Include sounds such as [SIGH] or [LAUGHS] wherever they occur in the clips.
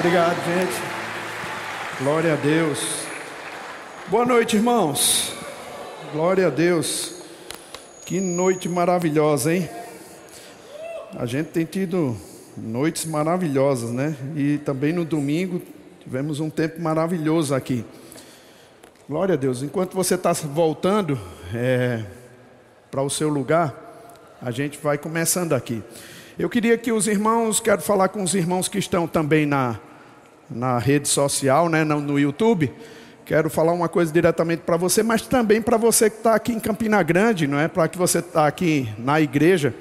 Obrigado, gente. Glória a Deus. Boa noite, irmãos. Glória a Deus. Que noite maravilhosa, hein? A gente tem tido noites maravilhosas, né? E também no domingo tivemos um tempo maravilhoso aqui. Glória a Deus. Enquanto você está voltando é, para o seu lugar, a gente vai começando aqui. Eu queria que os irmãos, quero falar com os irmãos que estão também na, na rede social, né, no, YouTube. Quero falar uma coisa diretamente para você, mas também para você que está aqui em Campina Grande, não é? Para que você está aqui na igreja.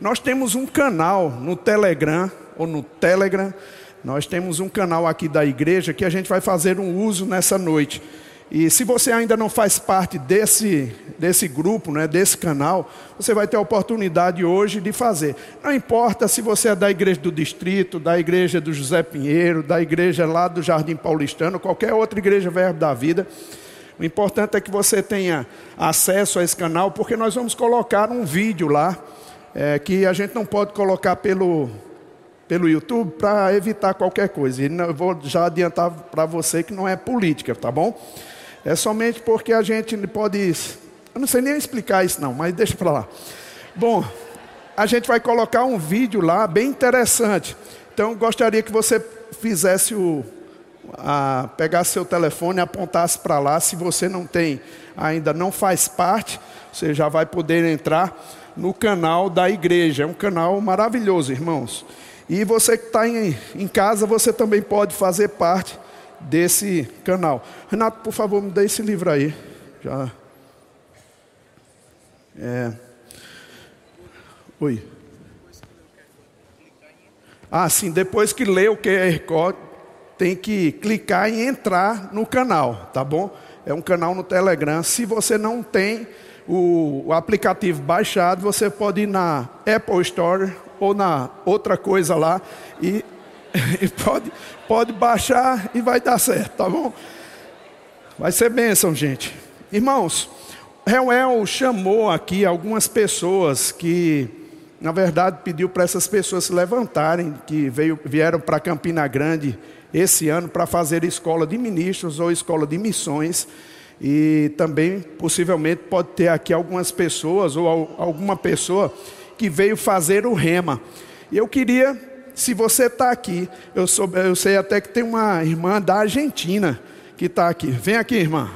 Nós temos um canal no Telegram ou no Telegram. Nós temos um canal aqui da igreja que a gente vai fazer um uso nessa noite. E se você ainda não faz parte desse, desse grupo, né, desse canal, você vai ter a oportunidade hoje de fazer. Não importa se você é da igreja do distrito, da igreja do José Pinheiro, da igreja lá do Jardim Paulistano, qualquer outra igreja Verbo da Vida. O importante é que você tenha acesso a esse canal, porque nós vamos colocar um vídeo lá, é, que a gente não pode colocar pelo, pelo YouTube para evitar qualquer coisa. E eu vou já adiantar para você que não é política, tá bom? É somente porque a gente pode. Eu não sei nem explicar isso, não, mas deixa para lá. Bom, a gente vai colocar um vídeo lá bem interessante. Então, gostaria que você fizesse o. A, pegasse seu telefone e apontasse para lá. Se você não tem, ainda não faz parte, você já vai poder entrar no canal da igreja. É um canal maravilhoso, irmãos. E você que está em, em casa, você também pode fazer parte desse canal. Renato, por favor, me dê esse livro aí. Já. É. Oi. Ah, sim, depois que lê o QR Code, tem que clicar e entrar no canal, tá bom? É um canal no Telegram. Se você não tem o, o aplicativo baixado, você pode ir na Apple Store ou na outra coisa lá e e [LAUGHS] pode, pode baixar e vai dar certo, tá bom? Vai ser bênção, gente. Irmãos, Reuel chamou aqui algumas pessoas que, na verdade, pediu para essas pessoas se levantarem, que veio, vieram para Campina Grande esse ano para fazer escola de ministros ou escola de missões. E também, possivelmente, pode ter aqui algumas pessoas ou alguma pessoa que veio fazer o rema. Eu queria se você está aqui, eu, sou, eu sei até que tem uma irmã da Argentina que está aqui. Vem aqui, irmã.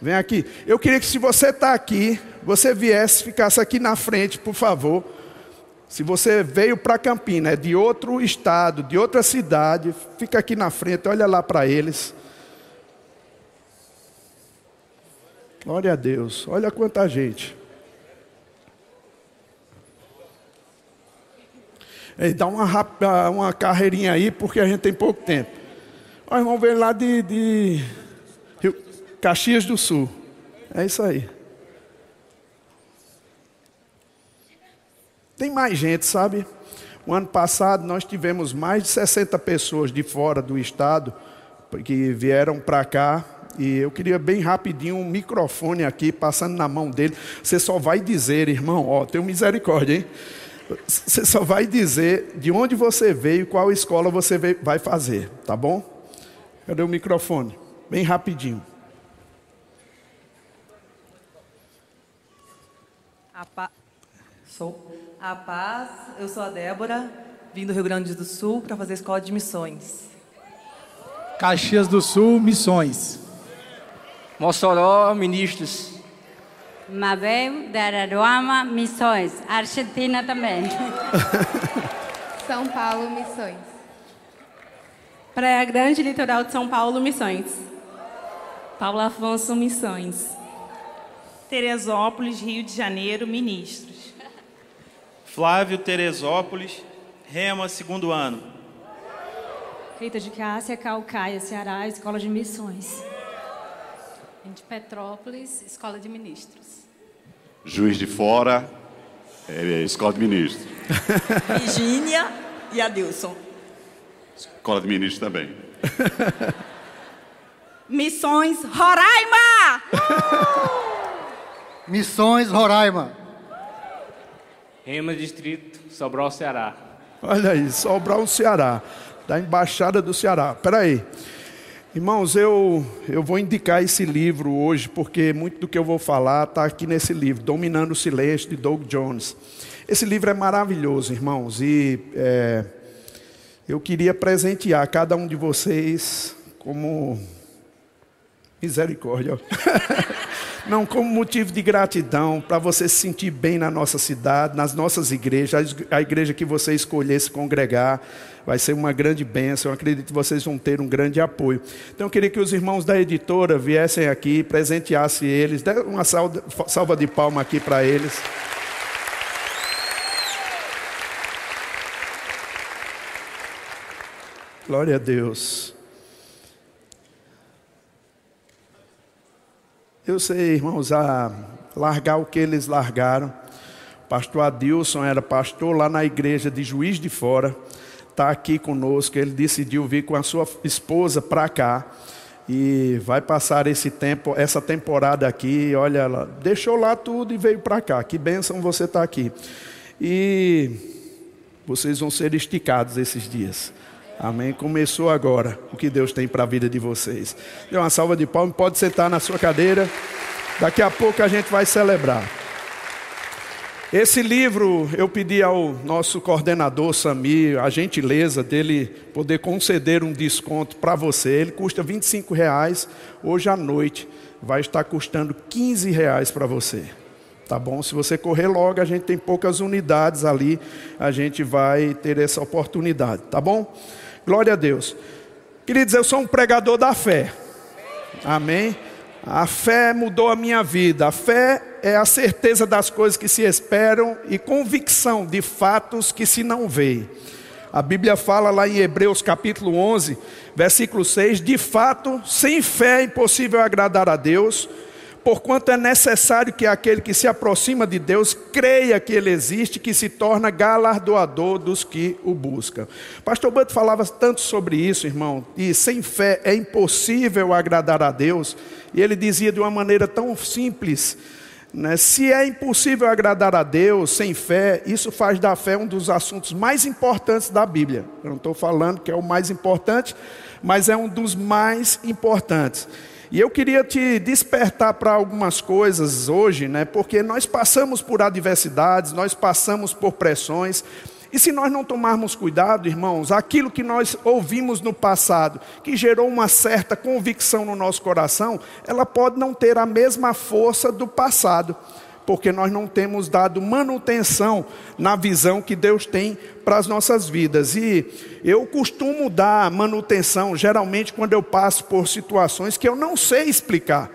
Vem aqui. Eu queria que se você está aqui, você viesse, ficasse aqui na frente, por favor. Se você veio para Campina, é de outro estado, de outra cidade, fica aqui na frente, olha lá para eles. Glória a Deus. Olha quanta gente. Dá uma, uma carreirinha aí, porque a gente tem pouco tempo. Nós vamos ver lá de, de Rio, Caxias do Sul. É isso aí. Tem mais gente, sabe? O ano passado nós tivemos mais de 60 pessoas de fora do estado que vieram para cá. E eu queria bem rapidinho um microfone aqui, passando na mão dele. Você só vai dizer, irmão, ó, tenho misericórdia, hein? Você só vai dizer de onde você veio, qual escola você vai fazer, tá bom? Cadê o microfone? Bem rapidinho. A pa... Sou a paz, eu sou a Débora, vim do Rio Grande do Sul para fazer escola de missões. Caxias do Sul, missões. Mossoró, ministros. Mabel de Araruama, Missões. Argentina também. [LAUGHS] São Paulo, Missões. Praia Grande, Litoral de São Paulo, Missões. Paulo Afonso, Missões. Teresópolis, Rio de Janeiro, Ministros. Flávio Teresópolis, Rema, segundo ano. Rita de Cássia, Calcaia, Ceará, Escola de Missões. De Petrópolis, Escola de Ministros. Juiz de Fora, é, Escola de Ministros. [LAUGHS] Virgínia e Adilson. Escola de Ministros também. [LAUGHS] Missões Roraima! Missões Roraima. Rema Distrito, Sobral, Ceará. Olha aí, Sobral, Ceará, da Embaixada do Ceará. Espera aí. Irmãos, eu, eu vou indicar esse livro hoje, porque muito do que eu vou falar está aqui nesse livro, Dominando o Silêncio, de Doug Jones. Esse livro é maravilhoso, irmãos, e é, eu queria presentear cada um de vocês como misericórdia. [LAUGHS] Não, como motivo de gratidão, para você se sentir bem na nossa cidade, nas nossas igrejas, a igreja que você escolher se congregar, vai ser uma grande bênção. Eu acredito que vocês vão ter um grande apoio. Então eu queria que os irmãos da editora viessem aqui, presenteassem eles, dê uma salva de palma aqui para eles. Glória a Deus. Eu sei, irmãos, a largar o que eles largaram. Pastor Adilson era pastor lá na igreja de Juiz de Fora, está aqui conosco. Ele decidiu vir com a sua esposa para cá e vai passar esse tempo, essa temporada aqui. Olha, ela deixou lá tudo e veio para cá. Que bênção você estar tá aqui. E vocês vão ser esticados esses dias. Amém. Começou agora o que Deus tem para a vida de vocês. Dê uma salva de palmas, pode sentar na sua cadeira. Daqui a pouco a gente vai celebrar. Esse livro eu pedi ao nosso coordenador Samir a gentileza dele poder conceder um desconto para você. Ele custa 25 reais. Hoje à noite vai estar custando 15 reais para você. Tá bom? Se você correr logo, a gente tem poucas unidades ali, a gente vai ter essa oportunidade, tá bom? Glória a Deus. Queridos, eu sou um pregador da fé. Amém? A fé mudou a minha vida. A fé é a certeza das coisas que se esperam e convicção de fatos que se não veem. A Bíblia fala lá em Hebreus capítulo 11, versículo 6: De fato, sem fé é impossível agradar a Deus porquanto é necessário que aquele que se aproxima de Deus creia que Ele existe, que se torna galardoador dos que o buscam. Pastor Bento falava tanto sobre isso, irmão, e sem fé é impossível agradar a Deus, e ele dizia de uma maneira tão simples. Né? Se é impossível agradar a Deus sem fé, isso faz da fé um dos assuntos mais importantes da Bíblia. Eu não estou falando que é o mais importante, mas é um dos mais importantes. E eu queria te despertar para algumas coisas hoje, né? Porque nós passamos por adversidades, nós passamos por pressões. E se nós não tomarmos cuidado, irmãos, aquilo que nós ouvimos no passado, que gerou uma certa convicção no nosso coração, ela pode não ter a mesma força do passado porque nós não temos dado manutenção na visão que Deus tem para as nossas vidas. E eu costumo dar manutenção, geralmente, quando eu passo por situações que eu não sei explicar.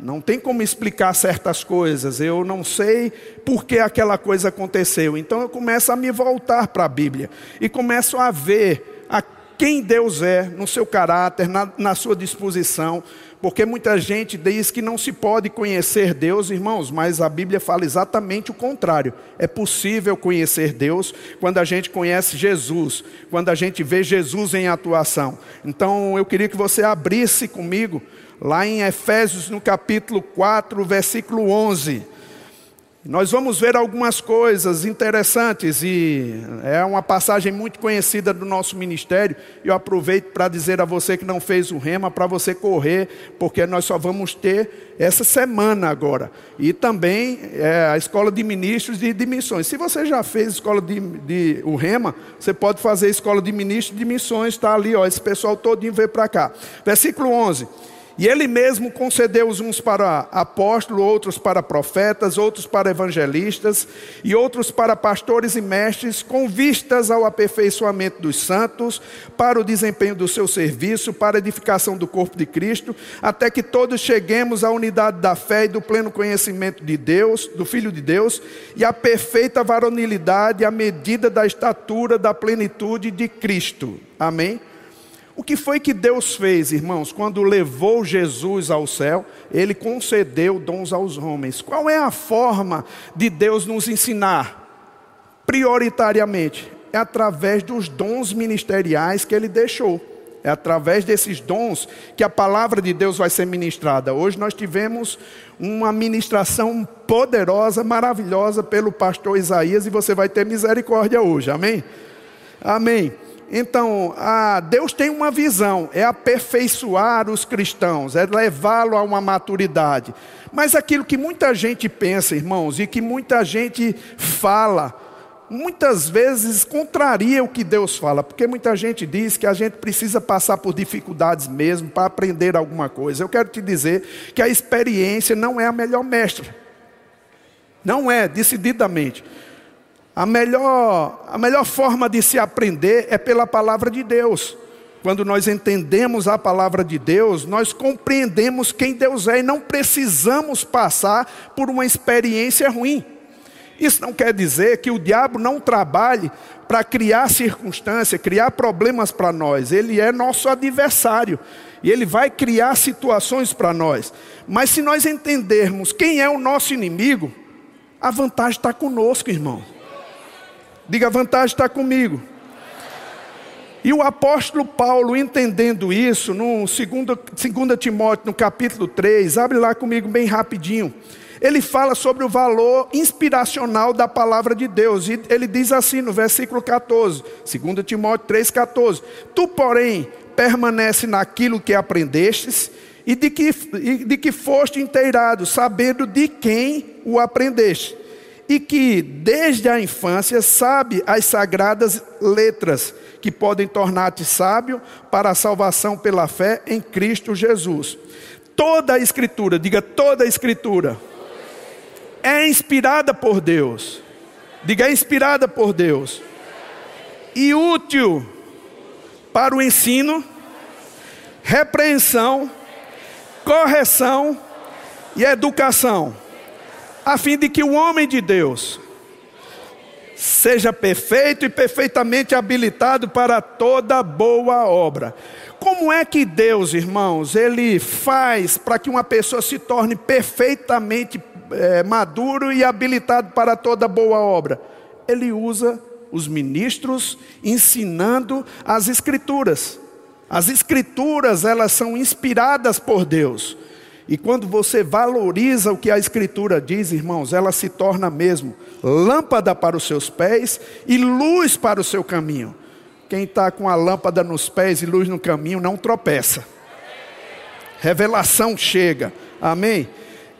Não tem como explicar certas coisas, eu não sei por que aquela coisa aconteceu. Então eu começo a me voltar para a Bíblia e começo a ver a quem Deus é, no seu caráter, na, na sua disposição porque muita gente diz que não se pode conhecer Deus, irmãos, mas a Bíblia fala exatamente o contrário. É possível conhecer Deus quando a gente conhece Jesus, quando a gente vê Jesus em atuação. Então eu queria que você abrisse comigo lá em Efésios, no capítulo 4, versículo 11. Nós vamos ver algumas coisas interessantes e é uma passagem muito conhecida do nosso ministério. Eu aproveito para dizer a você que não fez o rema para você correr, porque nós só vamos ter essa semana agora. E também é, a escola de ministros e de missões. Se você já fez escola de, de o rema, você pode fazer a escola de ministros de missões, está ali, ó, esse pessoal todinho veio para cá. Versículo 11. E ele mesmo concedeu os uns para apóstolos, outros para profetas, outros para evangelistas e outros para pastores e mestres, com vistas ao aperfeiçoamento dos santos, para o desempenho do seu serviço, para a edificação do corpo de Cristo, até que todos cheguemos à unidade da fé e do pleno conhecimento de Deus, do Filho de Deus, e à perfeita varonilidade à medida da estatura da plenitude de Cristo. Amém? O que foi que Deus fez, irmãos, quando levou Jesus ao céu? Ele concedeu dons aos homens. Qual é a forma de Deus nos ensinar? Prioritariamente, é através dos dons ministeriais que ele deixou. É através desses dons que a palavra de Deus vai ser ministrada. Hoje nós tivemos uma ministração poderosa, maravilhosa pelo pastor Isaías e você vai ter misericórdia hoje, amém? Amém. Então, Deus tem uma visão, é aperfeiçoar os cristãos, é levá-lo a uma maturidade. Mas aquilo que muita gente pensa, irmãos, e que muita gente fala, muitas vezes contraria o que Deus fala, porque muita gente diz que a gente precisa passar por dificuldades mesmo para aprender alguma coisa. Eu quero te dizer que a experiência não é a melhor mestra. Não é, decididamente. A melhor, a melhor forma de se aprender é pela palavra de Deus. Quando nós entendemos a palavra de Deus, nós compreendemos quem Deus é e não precisamos passar por uma experiência ruim. Isso não quer dizer que o diabo não trabalhe para criar circunstâncias, criar problemas para nós. Ele é nosso adversário e ele vai criar situações para nós. Mas se nós entendermos quem é o nosso inimigo, a vantagem está conosco, irmão. Diga, a vantagem está comigo. E o apóstolo Paulo, entendendo isso, no 2 Timóteo, no capítulo 3, abre lá comigo bem rapidinho ele fala sobre o valor inspiracional da palavra de Deus. E ele diz assim no versículo 14, 2 Timóteo 3,14: Tu, porém, permanece naquilo que aprendestes e de que, e de que foste inteirado, sabendo de quem o aprendeste, e que desde a infância sabe as sagradas letras, que podem tornar-te sábio para a salvação pela fé em Cristo Jesus. Toda a Escritura, diga toda a Escritura é inspirada por Deus. Diga, é inspirada por Deus. E útil para o ensino, repreensão, correção e educação, a fim de que o homem de Deus seja perfeito e perfeitamente habilitado para toda boa obra. Como é que Deus, irmãos, ele faz para que uma pessoa se torne perfeitamente é, maduro e habilitado para toda boa obra? Ele usa os ministros ensinando as escrituras. As escrituras, elas são inspiradas por Deus. E quando você valoriza o que a escritura diz, irmãos, ela se torna mesmo lâmpada para os seus pés e luz para o seu caminho. Quem está com a lâmpada nos pés e luz no caminho não tropeça. Revelação chega. Amém?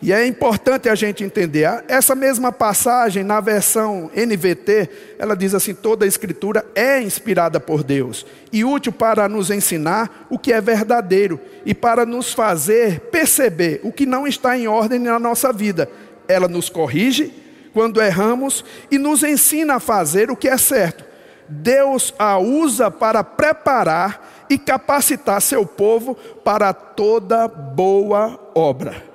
E é importante a gente entender. Essa mesma passagem, na versão NVT, ela diz assim: toda a escritura é inspirada por Deus e útil para nos ensinar o que é verdadeiro e para nos fazer perceber o que não está em ordem na nossa vida. Ela nos corrige quando erramos e nos ensina a fazer o que é certo. Deus a usa para preparar e capacitar seu povo para toda boa obra.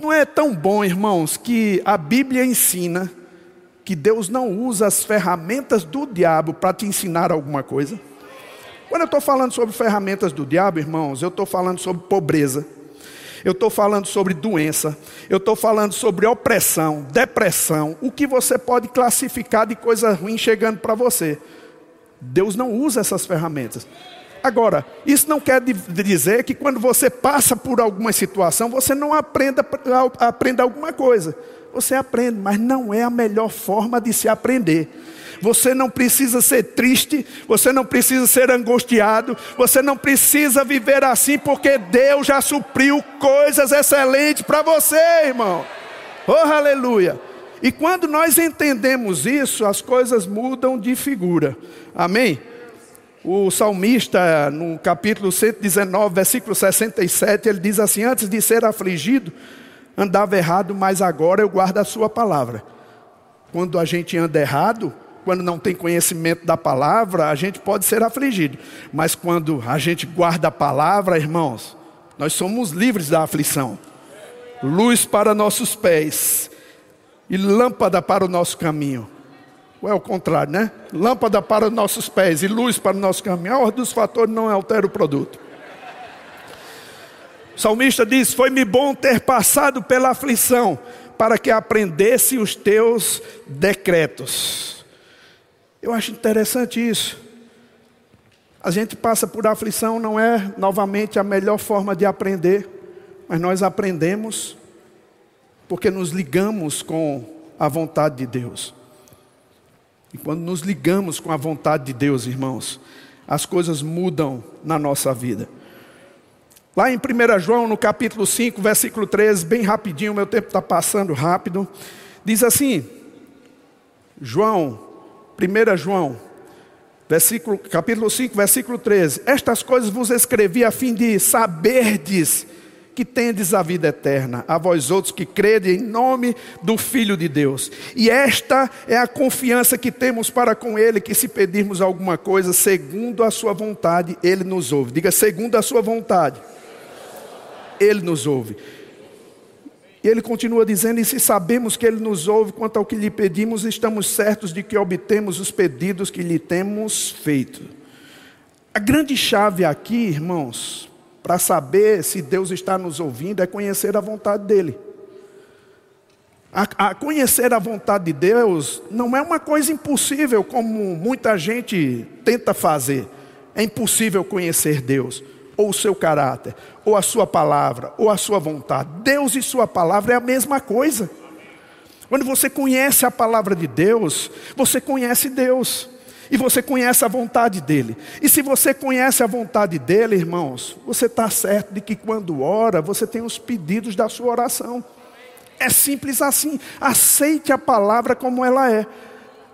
Não é tão bom, irmãos, que a Bíblia ensina que Deus não usa as ferramentas do diabo para te ensinar alguma coisa? Quando eu estou falando sobre ferramentas do diabo, irmãos, eu estou falando sobre pobreza, eu estou falando sobre doença, eu estou falando sobre opressão, depressão, o que você pode classificar de coisa ruim chegando para você. Deus não usa essas ferramentas. Agora, isso não quer dizer que quando você passa por alguma situação, você não aprenda, aprenda alguma coisa. Você aprende, mas não é a melhor forma de se aprender. Você não precisa ser triste, você não precisa ser angustiado, você não precisa viver assim, porque Deus já supriu coisas excelentes para você, irmão. Oh, aleluia! E quando nós entendemos isso, as coisas mudam de figura. Amém? O salmista, no capítulo 119, versículo 67, ele diz assim: Antes de ser afligido, andava errado, mas agora eu guardo a sua palavra. Quando a gente anda errado, quando não tem conhecimento da palavra, a gente pode ser afligido. Mas quando a gente guarda a palavra, irmãos, nós somos livres da aflição. Luz para nossos pés e lâmpada para o nosso caminho. Ou é o contrário, né? Lâmpada para os nossos pés e luz para o nosso caminho. A ordem dos fatores não altera o produto. O salmista diz: Foi-me bom ter passado pela aflição, para que aprendesse os teus decretos. Eu acho interessante isso. A gente passa por aflição, não é novamente a melhor forma de aprender, mas nós aprendemos porque nos ligamos com a vontade de Deus. E quando nos ligamos com a vontade de Deus, irmãos, as coisas mudam na nossa vida. Lá em 1 João, no capítulo 5, versículo 13, bem rapidinho, meu tempo está passando rápido, diz assim: João, 1 João, versículo, capítulo 5, versículo 13: Estas coisas vos escrevi a fim de saberdes que tendes a vida eterna, a vós outros que crede em nome do Filho de Deus. E esta é a confiança que temos para com Ele, que se pedirmos alguma coisa segundo a Sua vontade, Ele nos ouve. Diga, segundo a Sua vontade, Ele nos ouve. E ele continua dizendo: E se sabemos que ele nos ouve quanto ao que lhe pedimos, estamos certos de que obtemos os pedidos que lhe temos feito. A grande chave aqui, irmãos, para saber se Deus está nos ouvindo é conhecer a vontade dEle. A, a, conhecer a vontade de Deus não é uma coisa impossível, como muita gente tenta fazer. É impossível conhecer Deus, ou o seu caráter, ou a sua palavra, ou a sua vontade. Deus e sua palavra é a mesma coisa. Quando você conhece a palavra de Deus, você conhece Deus. E você conhece a vontade dele. E se você conhece a vontade dele, irmãos, você está certo de que quando ora, você tem os pedidos da sua oração. É simples assim. Aceite a palavra como ela é.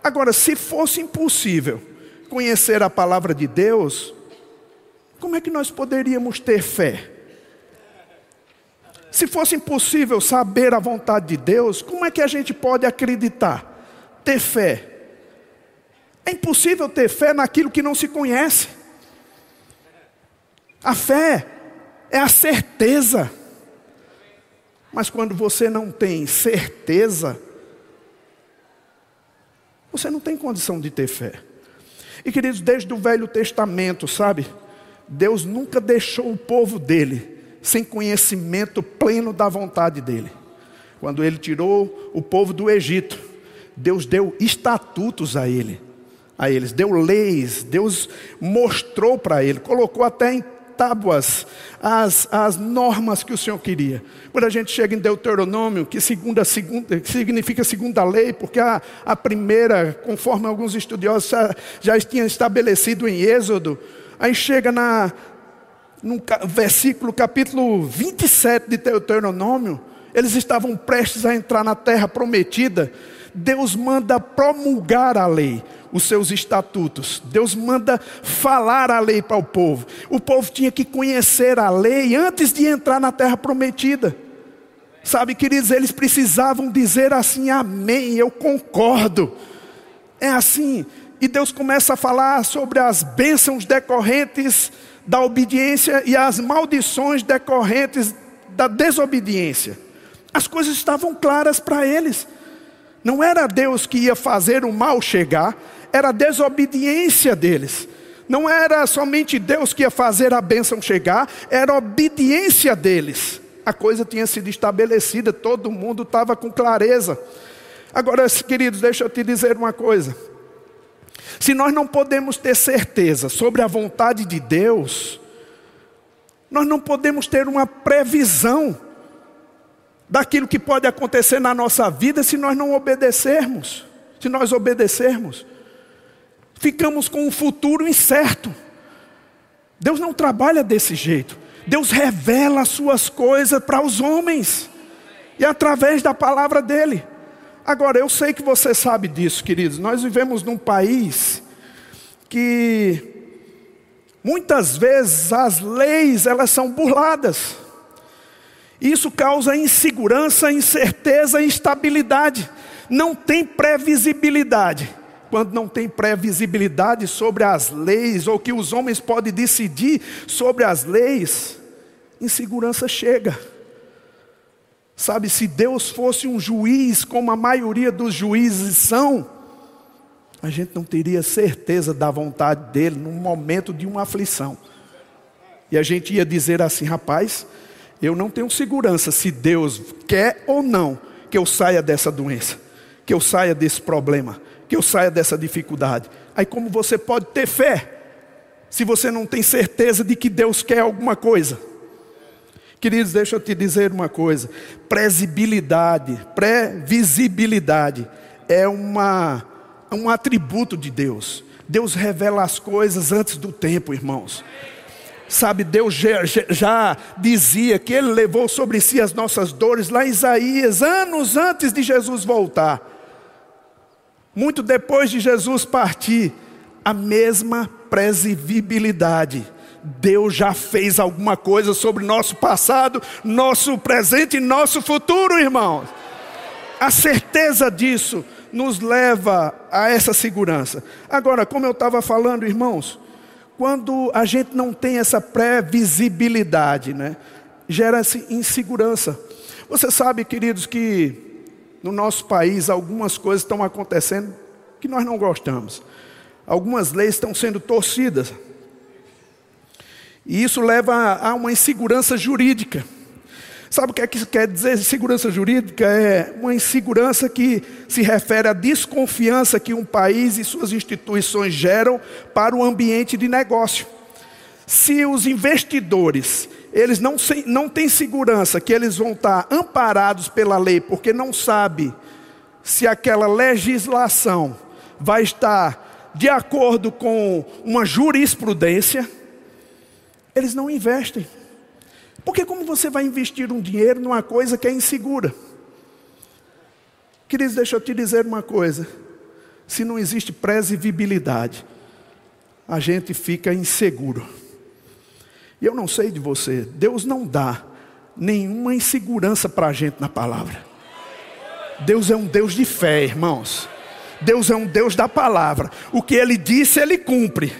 Agora, se fosse impossível conhecer a palavra de Deus, como é que nós poderíamos ter fé? Se fosse impossível saber a vontade de Deus, como é que a gente pode acreditar, ter fé? É impossível ter fé naquilo que não se conhece. A fé é a certeza. Mas quando você não tem certeza, você não tem condição de ter fé. E queridos, desde o Velho Testamento, sabe? Deus nunca deixou o povo dele sem conhecimento pleno da vontade dele. Quando ele tirou o povo do Egito, Deus deu estatutos a ele a eles, deu leis, Deus mostrou para ele, colocou até em tábuas as, as normas que o Senhor queria. Quando a gente chega em Deuteronômio, que segunda, segunda, significa segunda lei, porque a, a primeira, conforme alguns estudiosos já, já tinham estabelecido em Êxodo, aí chega na, no versículo, capítulo 27 de Deuteronômio, eles estavam prestes a entrar na terra prometida, Deus manda promulgar a lei os seus estatutos. Deus manda falar a lei para o povo. O povo tinha que conhecer a lei antes de entrar na terra prometida. Sabe, queridos, eles precisavam dizer assim: Amém, eu concordo. É assim. E Deus começa a falar sobre as bênçãos decorrentes da obediência e as maldições decorrentes da desobediência. As coisas estavam claras para eles. Não era Deus que ia fazer o mal chegar, era a desobediência deles. Não era somente Deus que ia fazer a bênção chegar, era a obediência deles. A coisa tinha sido estabelecida, todo mundo estava com clareza. Agora, queridos, deixa eu te dizer uma coisa. Se nós não podemos ter certeza sobre a vontade de Deus, nós não podemos ter uma previsão daquilo que pode acontecer na nossa vida se nós não obedecermos. Se nós obedecermos ficamos com um futuro incerto. Deus não trabalha desse jeito. Deus revela as suas coisas para os homens e através da palavra dele. Agora, eu sei que você sabe disso, queridos. Nós vivemos num país que muitas vezes as leis elas são burladas. Isso causa insegurança, incerteza instabilidade. Não tem previsibilidade quando não tem previsibilidade sobre as leis, ou que os homens podem decidir sobre as leis, insegurança chega. Sabe, se Deus fosse um juiz, como a maioria dos juízes são, a gente não teria certeza da vontade dele num momento de uma aflição. E a gente ia dizer assim, rapaz, eu não tenho segurança se Deus quer ou não que eu saia dessa doença, que eu saia desse problema que eu saia dessa dificuldade. Aí, como você pode ter fé se você não tem certeza de que Deus quer alguma coisa? Queridos, deixa eu te dizer uma coisa: previsibilidade, previsibilidade é uma, um atributo de Deus. Deus revela as coisas antes do tempo, irmãos. Sabe, Deus já, já, dizia que Ele levou sobre si as nossas dores lá em Isaías, anos antes de Jesus voltar. Muito depois de Jesus partir, a mesma previsibilidade. Deus já fez alguma coisa sobre nosso passado, nosso presente e nosso futuro, irmãos. A certeza disso nos leva a essa segurança. Agora, como eu estava falando, irmãos, quando a gente não tem essa previsibilidade, né, gera-se insegurança. Você sabe, queridos, que no nosso país algumas coisas estão acontecendo que nós não gostamos. Algumas leis estão sendo torcidas. E isso leva a uma insegurança jurídica. Sabe o que é que quer dizer? Segurança jurídica é uma insegurança que se refere à desconfiança que um país e suas instituições geram para o ambiente de negócio. Se os investidores, eles não, não têm segurança que eles vão estar amparados pela lei, porque não sabe se aquela legislação vai estar de acordo com uma jurisprudência, eles não investem. Porque como você vai investir um dinheiro numa coisa que é insegura? Queridos, deixa eu te dizer uma coisa. Se não existe previsibilidade, a gente fica inseguro. E eu não sei de você, Deus não dá nenhuma insegurança para a gente na palavra. Deus é um Deus de fé, irmãos. Deus é um Deus da palavra. O que Ele disse, Ele cumpre.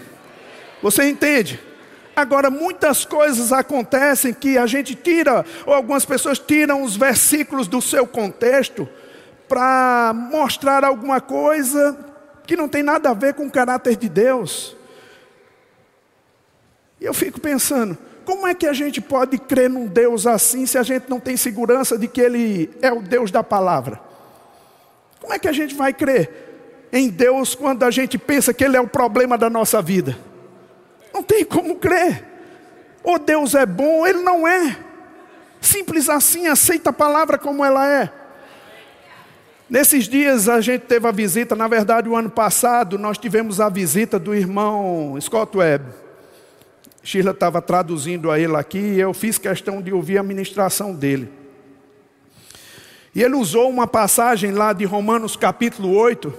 Você entende? Agora, muitas coisas acontecem que a gente tira, ou algumas pessoas tiram os versículos do seu contexto para mostrar alguma coisa que não tem nada a ver com o caráter de Deus. E eu fico pensando, como é que a gente pode crer num Deus assim se a gente não tem segurança de que Ele é o Deus da palavra? Como é que a gente vai crer em Deus quando a gente pensa que Ele é o problema da nossa vida? Não tem como crer. Ou Deus é bom, Ele não é. Simples assim, aceita a palavra como ela é. Nesses dias a gente teve a visita, na verdade, o ano passado, nós tivemos a visita do irmão Scott Webb. Sheila estava traduzindo a ele aqui e eu fiz questão de ouvir a ministração dele. E ele usou uma passagem lá de Romanos capítulo 8,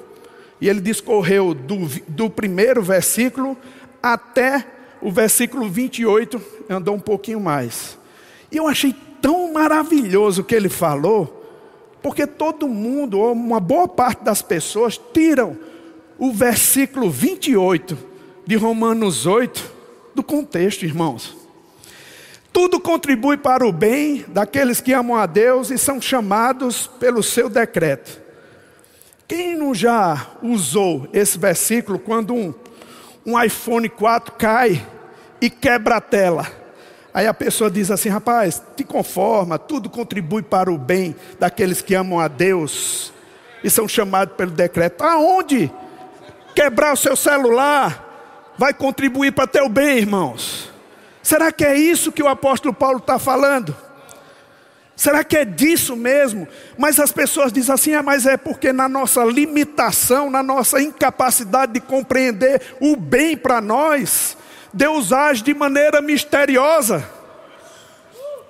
e ele discorreu do, do primeiro versículo até o versículo 28, andou um pouquinho mais. E eu achei tão maravilhoso o que ele falou, porque todo mundo, ou uma boa parte das pessoas, tiram o versículo 28 de Romanos 8 do contexto, irmãos. Tudo contribui para o bem daqueles que amam a Deus e são chamados pelo seu decreto. Quem não já usou esse versículo quando um um iPhone 4 cai e quebra a tela. Aí a pessoa diz assim: rapaz, te conforma, tudo contribui para o bem daqueles que amam a Deus e são chamados pelo decreto. Aonde? Quebrar o seu celular vai contribuir para teu bem, irmãos. Será que é isso que o apóstolo Paulo está falando? Será que é disso mesmo? Mas as pessoas dizem assim: ah, mas é porque na nossa limitação, na nossa incapacidade de compreender o bem para nós, Deus age de maneira misteriosa.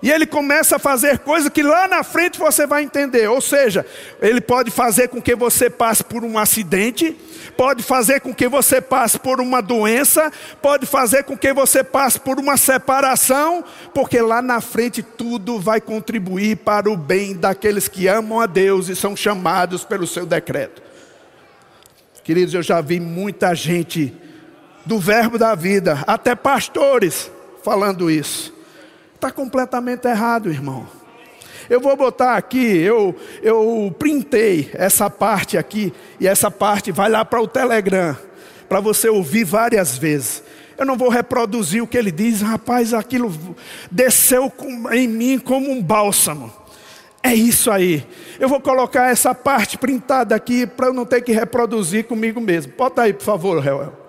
E ele começa a fazer coisas que lá na frente você vai entender. Ou seja, ele pode fazer com que você passe por um acidente, pode fazer com que você passe por uma doença, pode fazer com que você passe por uma separação, porque lá na frente tudo vai contribuir para o bem daqueles que amam a Deus e são chamados pelo seu decreto. Queridos, eu já vi muita gente do verbo da vida, até pastores, falando isso. Está completamente errado, irmão. Eu vou botar aqui, eu, eu printei essa parte aqui, e essa parte vai lá para o Telegram, para você ouvir várias vezes. Eu não vou reproduzir o que ele diz, rapaz, aquilo desceu em mim como um bálsamo. É isso aí. Eu vou colocar essa parte printada aqui para eu não ter que reproduzir comigo mesmo. Bota aí, por favor, Reuel.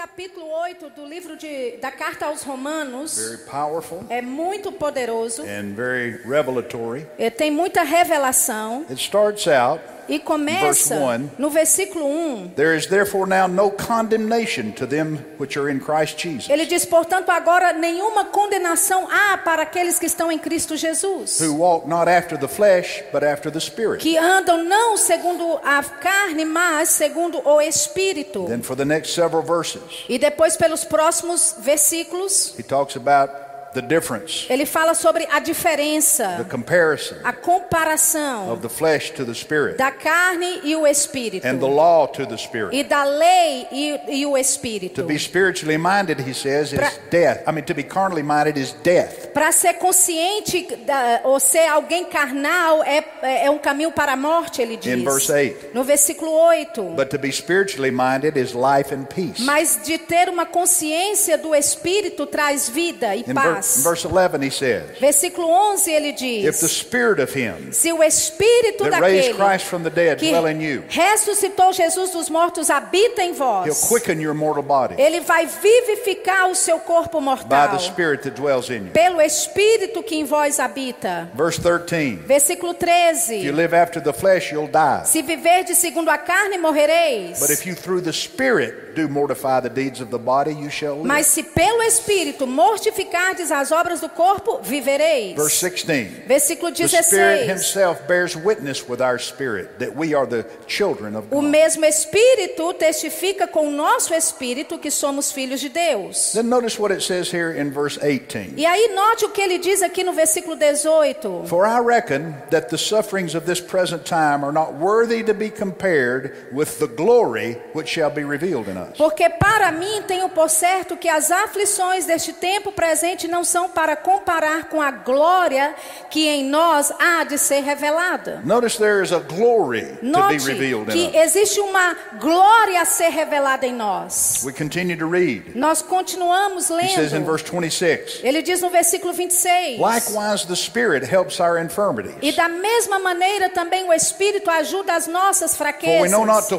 Capítulo 8 do livro de, da carta aos Romanos powerful é muito poderoso, and very revelatory. é, tem muita revelação It starts out e começa one. no versículo 1. There is therefore now no condemnation to them which are in Christ Jesus, Ele diz, portanto, agora nenhuma condenação há para aqueles que estão em Cristo Jesus, who walk not after the flesh, but after the Spirit. que andam não segundo a carne, mas segundo o Espírito. Then for the next several verses, E depois, pelos próximos versículos, he talks about the difference, ele fala sobre a the diferença, comparison a comparação of the flesh to the Spirit, da carne e o Espírito, and the law to the Spirit. e da lei e, e o Espírito. To be spiritually minded, he says, is Pra- death. I mean, to be carnally minded is death. Para ser consciente da, ou ser alguém carnal é, é um caminho para a morte, ele diz. In verse 8. No versículo 8. But to be spiritually minded is life and peace. Mas de ter uma consciência do Espírito traz vida e In, paz. Verse 11, he says, Versículo 11 ele If diz: the spirit of him Se o Espírito that raised daquele Christ from the dead que dwell in you, ressuscitou Jesus dos mortos habita em he'll vós, quicken your mortal body ele vai vivificar o seu corpo by mortal the spirit that dwells in you. pelo Espírito que em vós habita. Verse 13, Versículo if you 13: live after the flesh, you'll die. Se viverdes segundo a carne, morrereis. But if you through the spirit do mortify the deeds of the body, you shall live. Mas se pelo Espírito mortificardes as obras do corpo, vivereis. Verse 16. Versículo The Spirit 16. Himself bears witness with our spirit that we are the children of O mesmo Espírito testifica com o nosso Espírito que somos filhos de Deus. Then notice what it says here in verse 18. E aí note o que ele diz aqui no versículo 18. For I reckon that the sufferings of this present time are not worthy to be compared with the glory which shall be revealed in us. Porque para mim tenho por certo que as aflições deste tempo presente não são para comparar com a glória que em nós há de ser revelada. Notice there is a glory to be Note revealed que existe uma glória a ser revelada em nós. We continue to read. Nós continuamos He says in lendo. verse 26 Ele diz no versículo 26. Likewise, the Spirit helps our E infirmities. da mesma maneira também o Espírito ajuda as nossas fraquezas. know not to,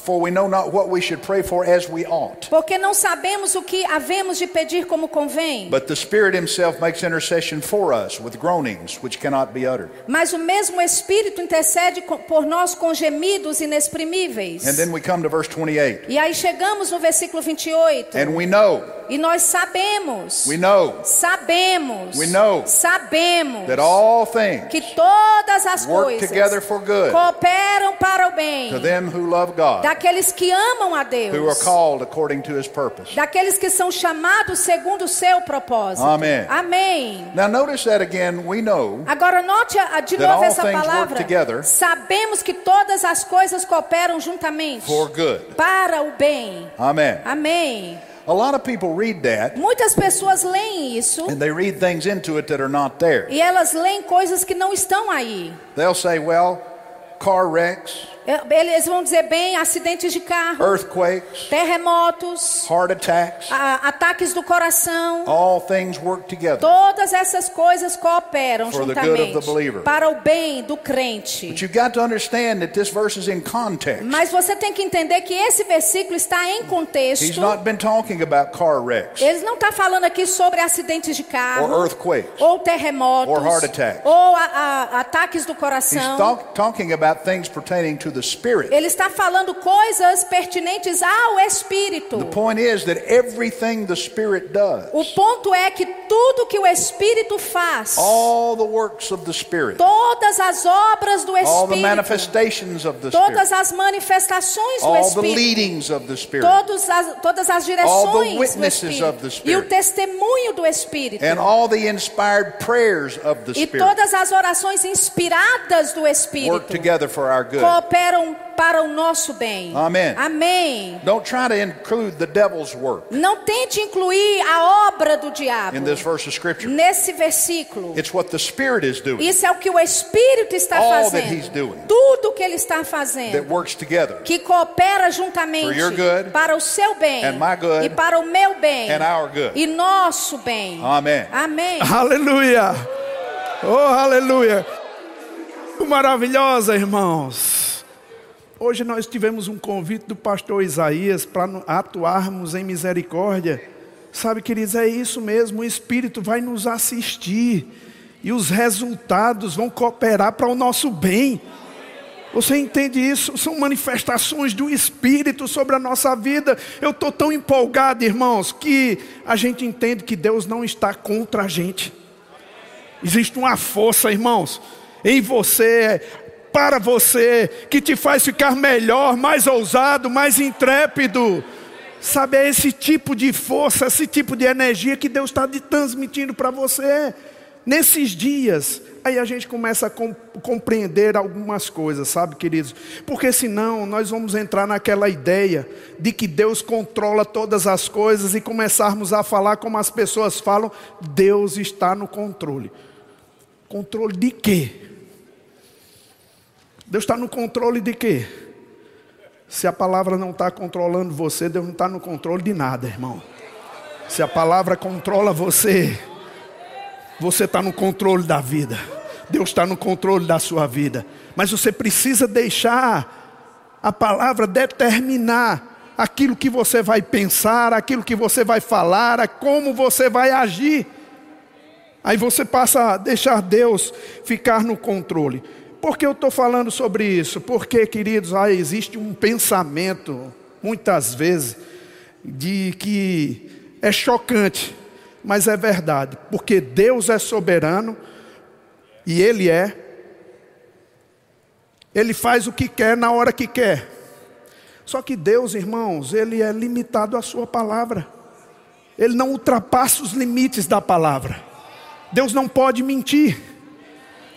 for we know not what we should pray for as we ought. Porque não sabemos o que havemos de pedir como convém. But the Spirit Himself makes intercession for us with groanings which cannot be uttered. Mas o mesmo Espírito intercede por nós com gemidos inexprimíveis. And then we come to verse 28. E aí chegamos no versículo 28. And we know, E nós sabemos. we know Sabemos. We know Sabemos. that all things que todas as work coisas together for good cooperam para o bem to them who love God, daqueles que amam a who are Deus, called according to His purpose. daqueles que são chamados segundo o seu propósito. Amém. Amém. Now, notice that again, we know Agora note de novo essa palavra. together Sabemos que todas as coisas cooperam juntamente for good. para o bem. Amen. Amém. A lot of people read that Muitas pessoas leem isso and they read things into it that are not there. e elas leem coisas que não estão aí. They'll say, well, car wrecks, Eles vão dizer bem acidentes de carro, earthquakes, terremotos, heart attacks, a- ataques do coração. all things work together. Todas essas coisas cooperam For the good of juntamente the believer. para o bem do crente. But you've got to understand that this verse is in context. Mas você tem que entender que esse versículo está em He's contexto. not been talking about car wrecks Ele não está falando aqui sobre acidentes de carro, or earthquakes. ou terremotos, or heart attacks. ou a- a- ataques do He's coração. talk, talking about things pertaining to the Spirit. Ele está falando coisas pertinentes ao Espírito. The point is that everything the Spirit does, O ponto é que tudo que o Espírito faz, all the works of the Spirit, todas as obras do all the Espírito, manifestations of the Spirit, todas as manifestações do all the Espírito, leadings of the Spirit, todos as, todas as direções do witnesses of the Espírito e o testemunho do Espírito and all the inspired prayers of the e Spirit todas as orações inspiradas do work Espírito together for our good. Cooperam para o nosso bem. Amen. Amém. Don't try to include the devil's work Não tente incluir a obra do diabo in this verse of Scripture. nesse versículo. It's what the Spirit is doing Isso é o que o Espírito está All that he's fazendo. doing. Tudo que ele está that fazendo. works together Que coopera juntamente For your good para o seu bem and my good e para o meu bem and our good. e nosso bem. Amen. Amém. [LAUGHS] Aleluia! Oh, aleluia! Maravilhosa, irmãos. Hoje nós tivemos um convite do pastor Isaías para atuarmos em misericórdia. Sabe, queridos, é isso mesmo, o Espírito vai nos assistir e os resultados vão cooperar para o nosso bem. Você entende isso? São manifestações do Espírito sobre a nossa vida. Eu estou tão empolgado, irmãos, que a gente entende que Deus não está contra a gente. Existe uma força, irmãos, em você, para você, que te faz ficar melhor, mais ousado, mais intrépido. Sabe, é esse tipo de força, esse tipo de energia que Deus está transmitindo para você. Nesses dias, aí a gente começa a compreender algumas coisas, sabe, queridos? Porque senão nós vamos entrar naquela ideia de que Deus controla todas as coisas e começarmos a falar como as pessoas falam: Deus está no controle. Controle de quê? Deus está no controle de quê? Se a palavra não está controlando você, Deus não está no controle de nada, irmão. Se a palavra controla você, você está no controle da vida. Deus está no controle da sua vida. Mas você precisa deixar a palavra determinar aquilo que você vai pensar, aquilo que você vai falar, como você vai agir. Aí você passa a deixar Deus ficar no controle. Por que eu estou falando sobre isso? Porque, queridos, ah, existe um pensamento, muitas vezes, de que é chocante, mas é verdade, porque Deus é soberano e Ele é, Ele faz o que quer na hora que quer. Só que Deus, irmãos, Ele é limitado à Sua palavra, Ele não ultrapassa os limites da palavra. Deus não pode mentir,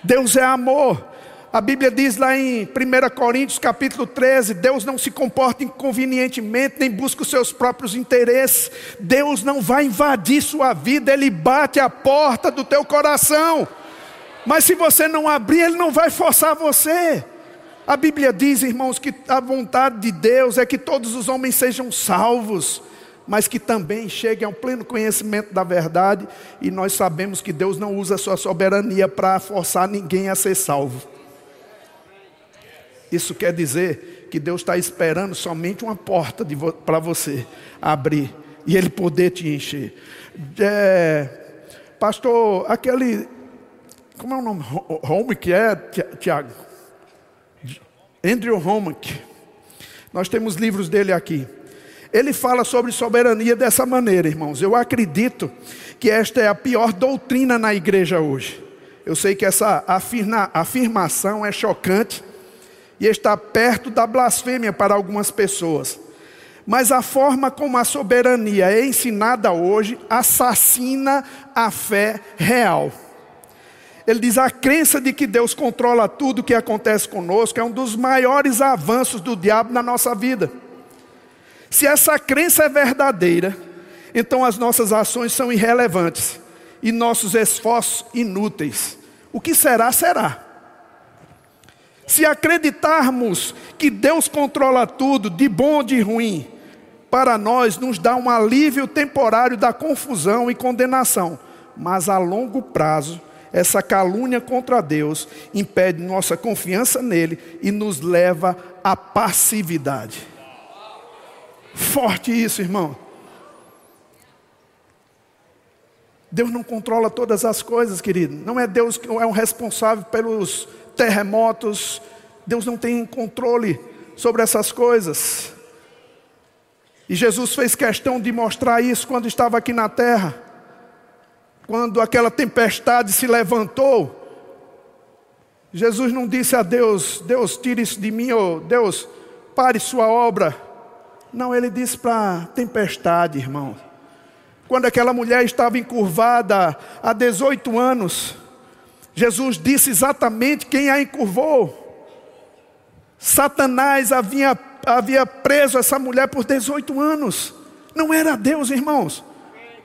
Deus é amor, a Bíblia diz lá em 1 Coríntios capítulo 13: Deus não se comporta inconvenientemente, nem busca os seus próprios interesses. Deus não vai invadir sua vida, Ele bate a porta do teu coração. Mas se você não abrir, Ele não vai forçar você. A Bíblia diz, irmãos, que a vontade de Deus é que todos os homens sejam salvos, mas que também cheguem ao pleno conhecimento da verdade, e nós sabemos que Deus não usa a sua soberania para forçar ninguém a ser salvo. Isso quer dizer que Deus está esperando somente uma porta vo para você abrir e Ele poder te encher. É, pastor, aquele. Como é o nome? Homick é, Tiago? Andrew Homick. Nós temos livros dele aqui. Ele fala sobre soberania dessa maneira, irmãos. Eu acredito que esta é a pior doutrina na igreja hoje. Eu sei que essa afirma, afirmação é chocante e está perto da blasfêmia para algumas pessoas. Mas a forma como a soberania é ensinada hoje assassina a fé real. Ele diz: a crença de que Deus controla tudo o que acontece conosco é um dos maiores avanços do diabo na nossa vida. Se essa crença é verdadeira, então as nossas ações são irrelevantes e nossos esforços inúteis. O que será, será. Se acreditarmos que Deus controla tudo, de bom ou de ruim, para nós nos dá um alívio temporário da confusão e condenação, mas a longo prazo, essa calúnia contra Deus impede nossa confiança nele e nos leva à passividade. Forte isso, irmão. Deus não controla todas as coisas, querido. Não é Deus que é o responsável pelos terremotos. Deus não tem controle sobre essas coisas. E Jesus fez questão de mostrar isso quando estava aqui na terra. Quando aquela tempestade se levantou, Jesus não disse a Deus: Deus, tire isso de mim, ou Deus, pare sua obra. Não, ele disse para a tempestade, irmão. Quando aquela mulher estava encurvada há 18 anos, Jesus disse exatamente quem a encurvou. Satanás havia, havia preso essa mulher por 18 anos. Não era Deus, irmãos.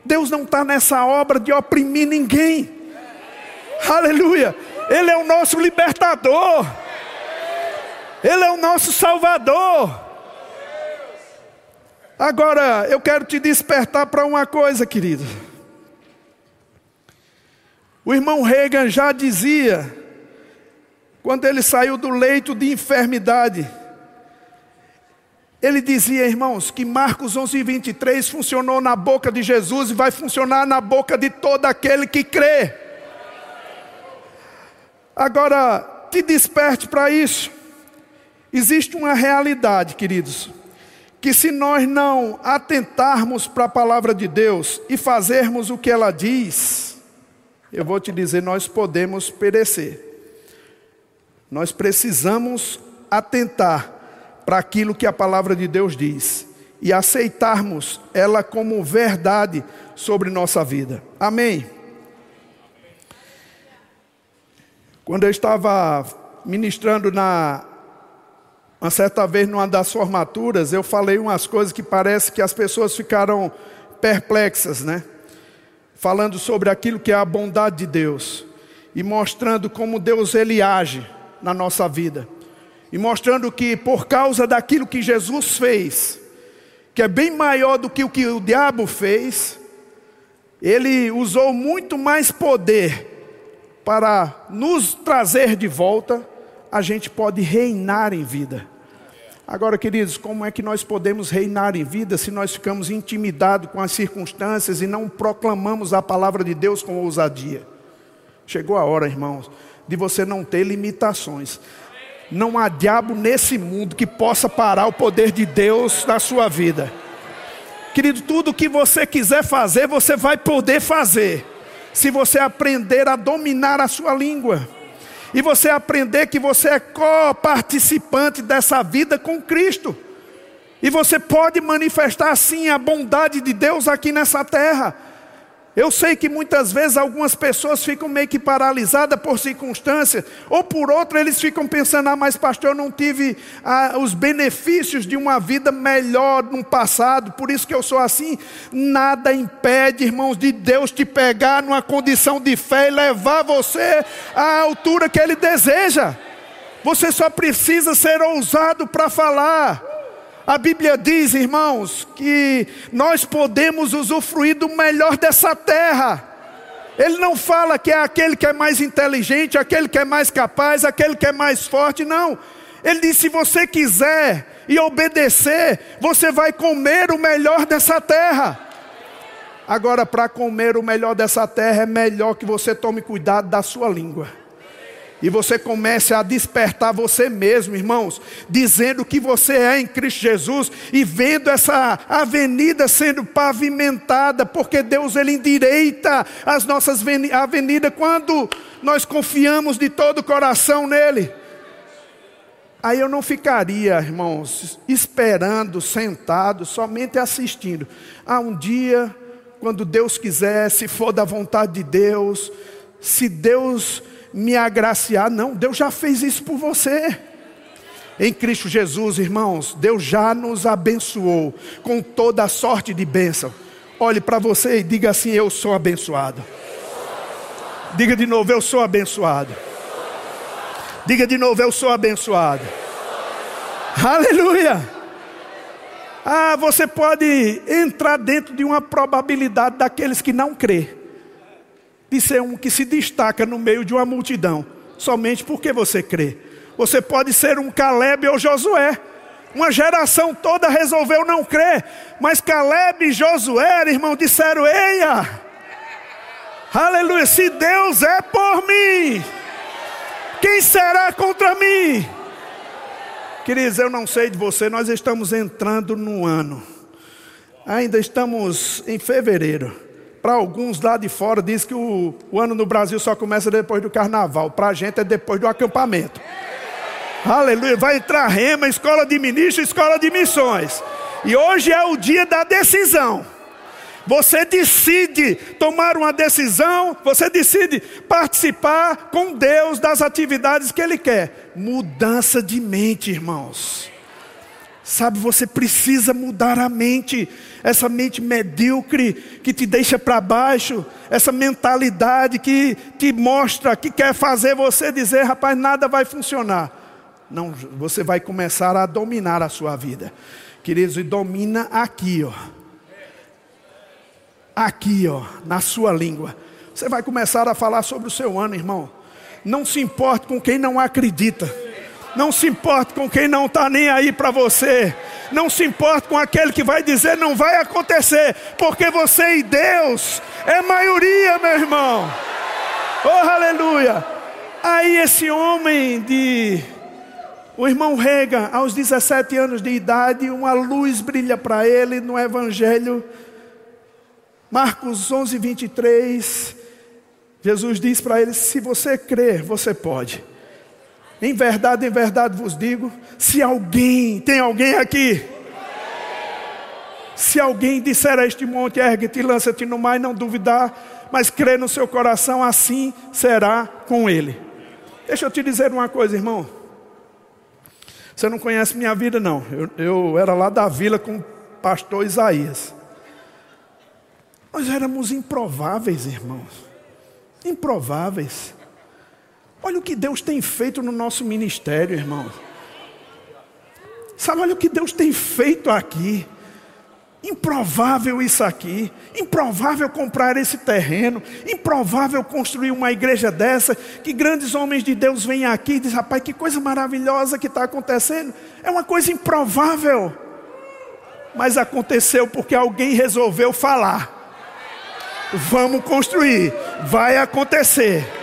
Deus não está nessa obra de oprimir ninguém. Aleluia. Ele é o nosso libertador. Ele é o nosso salvador. Agora, eu quero te despertar para uma coisa, querido. O irmão Reagan já dizia, quando ele saiu do leito de enfermidade, Ele dizia, irmãos, que Marcos 11, 23 funcionou na boca de Jesus e vai funcionar na boca de todo aquele que crê. Agora, te desperte para isso. Existe uma realidade, queridos, que se nós não atentarmos para a palavra de Deus e fazermos o que ela diz, eu vou te dizer, nós podemos perecer. Nós precisamos atentar para aquilo que a palavra de Deus diz e aceitarmos ela como verdade sobre nossa vida. Amém. Quando eu estava ministrando na uma certa vez numa das formaturas, eu falei umas coisas que parece que as pessoas ficaram perplexas, né? Falando sobre aquilo que é a bondade de Deus e mostrando como Deus ele age na nossa vida e mostrando que por causa daquilo que Jesus fez, que é bem maior do que o que o diabo fez, ele usou muito mais poder para nos trazer de volta, a gente pode reinar em vida. Agora, queridos, como é que nós podemos reinar em vida se nós ficamos intimidados com as circunstâncias e não proclamamos a palavra de Deus com ousadia? Chegou a hora, irmãos, de você não ter limitações. Não há diabo nesse mundo que possa parar o poder de Deus na sua vida. Querido, tudo que você quiser fazer, você vai poder fazer. Se você aprender a dominar a sua língua. E você aprender que você é co-participante dessa vida com Cristo. E você pode manifestar assim a bondade de Deus aqui nessa terra. Eu sei que muitas vezes algumas pessoas ficam meio que paralisadas por circunstâncias, ou por outra eles ficam pensando: ah, mas pastor, eu não tive ah, os benefícios de uma vida melhor no passado, por isso que eu sou assim. Nada impede, irmãos, de Deus te pegar numa condição de fé e levar você à altura que Ele deseja. Você só precisa ser ousado para falar. A Bíblia diz, irmãos, que nós podemos usufruir do melhor dessa terra. Ele não fala que é aquele que é mais inteligente, aquele que é mais capaz, aquele que é mais forte, não. Ele diz: se você quiser e obedecer, você vai comer o melhor dessa terra. Agora, para comer o melhor dessa terra, é melhor que você tome cuidado da sua língua e você comece a despertar você mesmo, irmãos, dizendo que você é em Cristo Jesus e vendo essa avenida sendo pavimentada, porque Deus ele endireita as nossas avenidas quando nós confiamos de todo o coração nele. Aí eu não ficaria, irmãos, esperando, sentado, somente assistindo. Ah, um dia, quando Deus quiser, se for da vontade de Deus, se Deus me agraciar. Não, Deus já fez isso por você. Em Cristo Jesus, irmãos, Deus já nos abençoou com toda a sorte de bênção. Olhe para você e diga assim: Eu sou abençoado. Diga de novo: Eu sou abençoado. Diga de novo: Eu sou abençoado. Aleluia. Ah, você pode entrar dentro de uma probabilidade daqueles que não crê de ser um que se destaca no meio de uma multidão, somente porque você crê. Você pode ser um Caleb ou Josué. Uma geração toda resolveu não crer, mas Caleb e Josué, irmão, disseram: Eia, aleluia, se Deus é por mim, quem será contra mim? Queridos, eu não sei de você, nós estamos entrando no ano, ainda estamos em fevereiro. Para alguns lá de fora diz que o, o ano no Brasil só começa depois do carnaval. Para a gente é depois do acampamento. Aleluia. Vai entrar rema, escola de ministros, escola de missões. E hoje é o dia da decisão. Você decide tomar uma decisão, você decide participar com Deus das atividades que Ele quer. Mudança de mente, irmãos. Sabe, você precisa mudar a mente essa mente medíocre que te deixa para baixo, essa mentalidade que te mostra, que quer fazer você dizer, rapaz, nada vai funcionar. Não, você vai começar a dominar a sua vida. Queridos, e domina aqui, ó. Aqui, ó, na sua língua. Você vai começar a falar sobre o seu ano, irmão. Não se importe com quem não acredita. Não se importe com quem não está nem aí para você. Não se importe com aquele que vai dizer não vai acontecer, porque você e Deus é maioria, meu irmão. Oh, aleluia! Aí esse homem de o irmão Rega, aos 17 anos de idade, uma luz brilha para ele no Evangelho. Marcos 11, 23. Jesus diz para ele: Se você crer, você pode. Em verdade, em verdade vos digo: se alguém, tem alguém aqui? Se alguém disser a este monte, ergue-te lança-te no mar, e não duvidar, mas crê no seu coração, assim será com ele. Deixa eu te dizer uma coisa, irmão. Você não conhece minha vida, não. Eu, eu era lá da vila com o pastor Isaías. Nós éramos improváveis, irmãos. Improváveis. Olha o que Deus tem feito no nosso ministério, irmãos. Sabe, olha o que Deus tem feito aqui. Improvável isso aqui, improvável comprar esse terreno, improvável construir uma igreja dessa, que grandes homens de Deus vêm aqui e dizem, rapaz, que coisa maravilhosa que está acontecendo. É uma coisa improvável. Mas aconteceu porque alguém resolveu falar. Vamos construir, vai acontecer.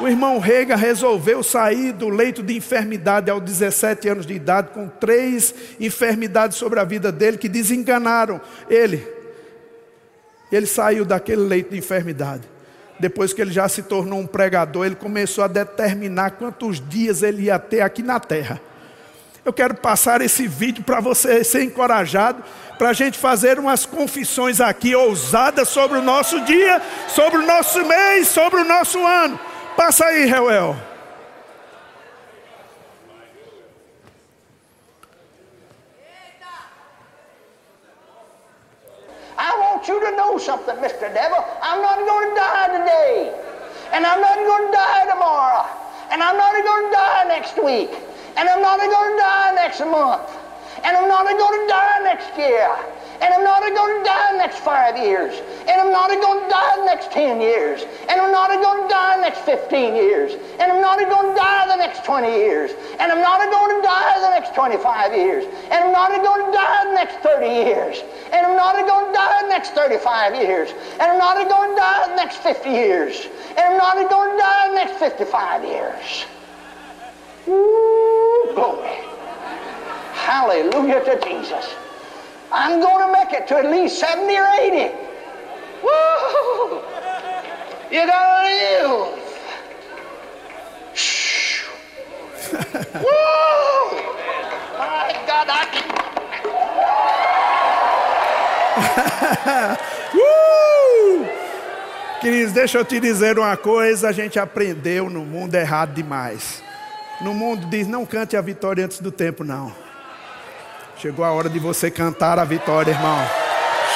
O irmão Rega resolveu sair do leito de enfermidade aos 17 anos de idade, com três enfermidades sobre a vida dele que desenganaram ele. Ele saiu daquele leito de enfermidade. Depois que ele já se tornou um pregador, ele começou a determinar quantos dias ele ia ter aqui na terra. Eu quero passar esse vídeo para você ser encorajado, para a gente fazer umas confissões aqui ousadas sobre o nosso dia, sobre o nosso mês, sobre o nosso ano. Passa aí, Reuel. I want you to know something, Mr. Devil. I'm not going to die today. And I'm not going to die tomorrow. And I'm not going to die next week. And I'm not going to die next month. And I'm not going to die next year. And I'm not going to die next five years. And I'm not going to die next 10 years. And I'm not going to die next 15 years. And I'm not going to die the next 20 years. And I'm not going to die the next 25 years. And I'm not going to die the next 30 years. And I'm not going to die the next 35 years. And I'm not going to die the next 50 years. And I'm not going to die the next 55 years. Ooh, glory. Hallelujah to Jesus. I'm going to make it to at least 70 or 80. Woo! You gotta live. Shh. Woo! My God, I uh! [LAUGHS] Queridos, deixa eu te dizer uma coisa: a gente aprendeu no mundo errado demais. No mundo diz: não cante a vitória antes do tempo, não. Chegou a hora de você cantar a vitória, irmão.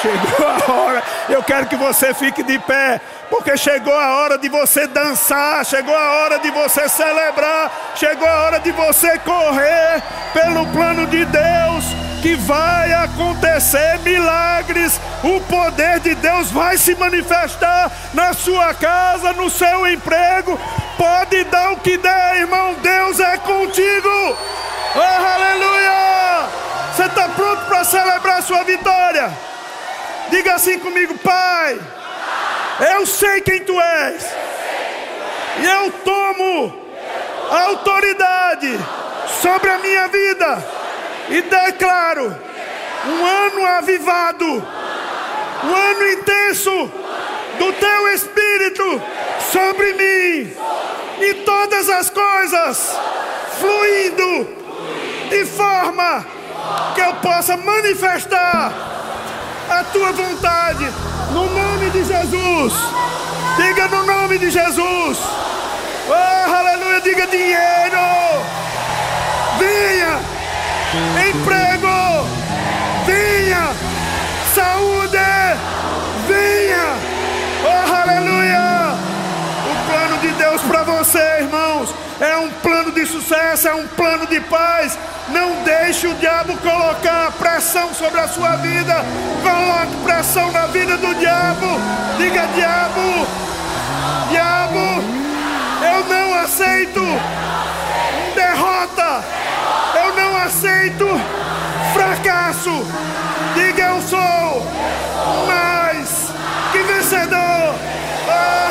Chegou a hora. Eu quero que você fique de pé, porque chegou a hora de você dançar, chegou a hora de você celebrar, chegou a hora de você correr pelo plano de Deus que vai acontecer milagres. O poder de Deus vai se manifestar na sua casa, no seu emprego. Pode dar o que der, irmão. Deus é contigo. Oh, aleluia! Você está pronto para celebrar sua vitória? Diga assim comigo, Pai. Eu sei quem tu és. E eu tomo autoridade sobre a minha vida e declaro um ano avivado, um ano intenso do teu Espírito sobre mim e todas as coisas fluindo de forma que eu possa manifestar a tua vontade no nome de Jesus. Diga no nome de Jesus. Oh, aleluia, diga dinheiro. Venha. Emprego. Venha. Saúde. Venha. Oh, aleluia. O plano de Deus para você, irmãos, é um plano de sucesso, é um plano de paz. Não deixe o diabo colocar pressão sobre a sua vida. Coloque pressão na vida do diabo. Diga, diabo, diabo, eu não aceito derrota. Eu não aceito posso. Diga eu sou mais que vencedor. Oh,